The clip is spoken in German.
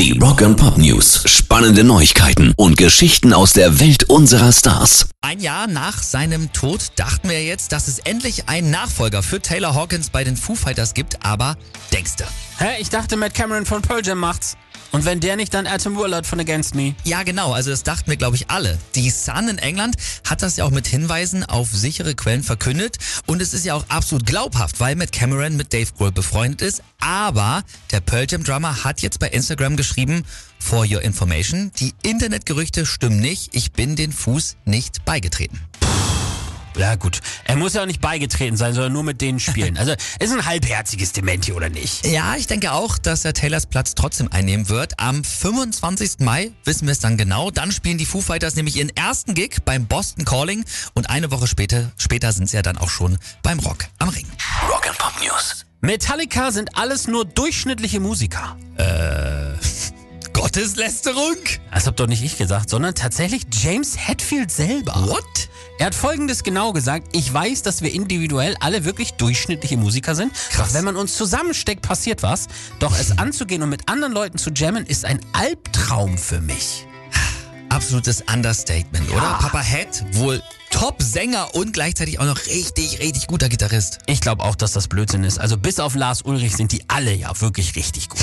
Die Rock and Pop News. Spannende Neuigkeiten und Geschichten aus der Welt unserer Stars. Ein Jahr nach seinem Tod dachten wir jetzt, dass es endlich einen Nachfolger für Taylor Hawkins bei den Foo Fighters gibt, aber denkste. Hä? Ich dachte, Matt Cameron von Pearl Jam macht's. Und wenn der nicht, dann Atom Willard von Against Me. Ja, genau, also das dachten wir, glaube ich, alle. Die Sun in England hat das ja auch mit Hinweisen auf sichere Quellen verkündet und es ist ja auch absolut glaubhaft, weil Matt Cameron mit Dave Grohl befreundet ist. Aber der Pearl Jam Drummer hat jetzt bei Instagram geschrieben, for your information, die Internetgerüchte stimmen nicht, ich bin den Fuß nicht beigetreten. Ja gut, er muss ja auch nicht beigetreten sein, sondern nur mit denen spielen. Also ist ein halbherziges Dementi oder nicht? Ja, ich denke auch, dass er Taylors Platz trotzdem einnehmen wird. Am 25. Mai wissen wir es dann genau. Dann spielen die Foo Fighters nämlich ihren ersten Gig beim Boston Calling und eine Woche später, später sind sie ja dann auch schon beim Rock am Ring. Rock and Pop News. Metallica sind alles nur durchschnittliche Musiker. Gotteslästerung? Das hab doch nicht ich gesagt, sondern tatsächlich James Hetfield selber. What? Er hat folgendes genau gesagt, ich weiß, dass wir individuell alle wirklich durchschnittliche Musiker sind. Krass. Doch wenn man uns zusammensteckt, passiert was. Doch es anzugehen und mit anderen Leuten zu jammen, ist ein Albtraum für mich. Absolutes Understatement, oder? Papa Head, wohl Top-Sänger und gleichzeitig auch noch richtig, richtig guter Gitarrist. Ich glaube auch, dass das Blödsinn ist. Also bis auf Lars Ulrich sind die alle ja wirklich richtig gut.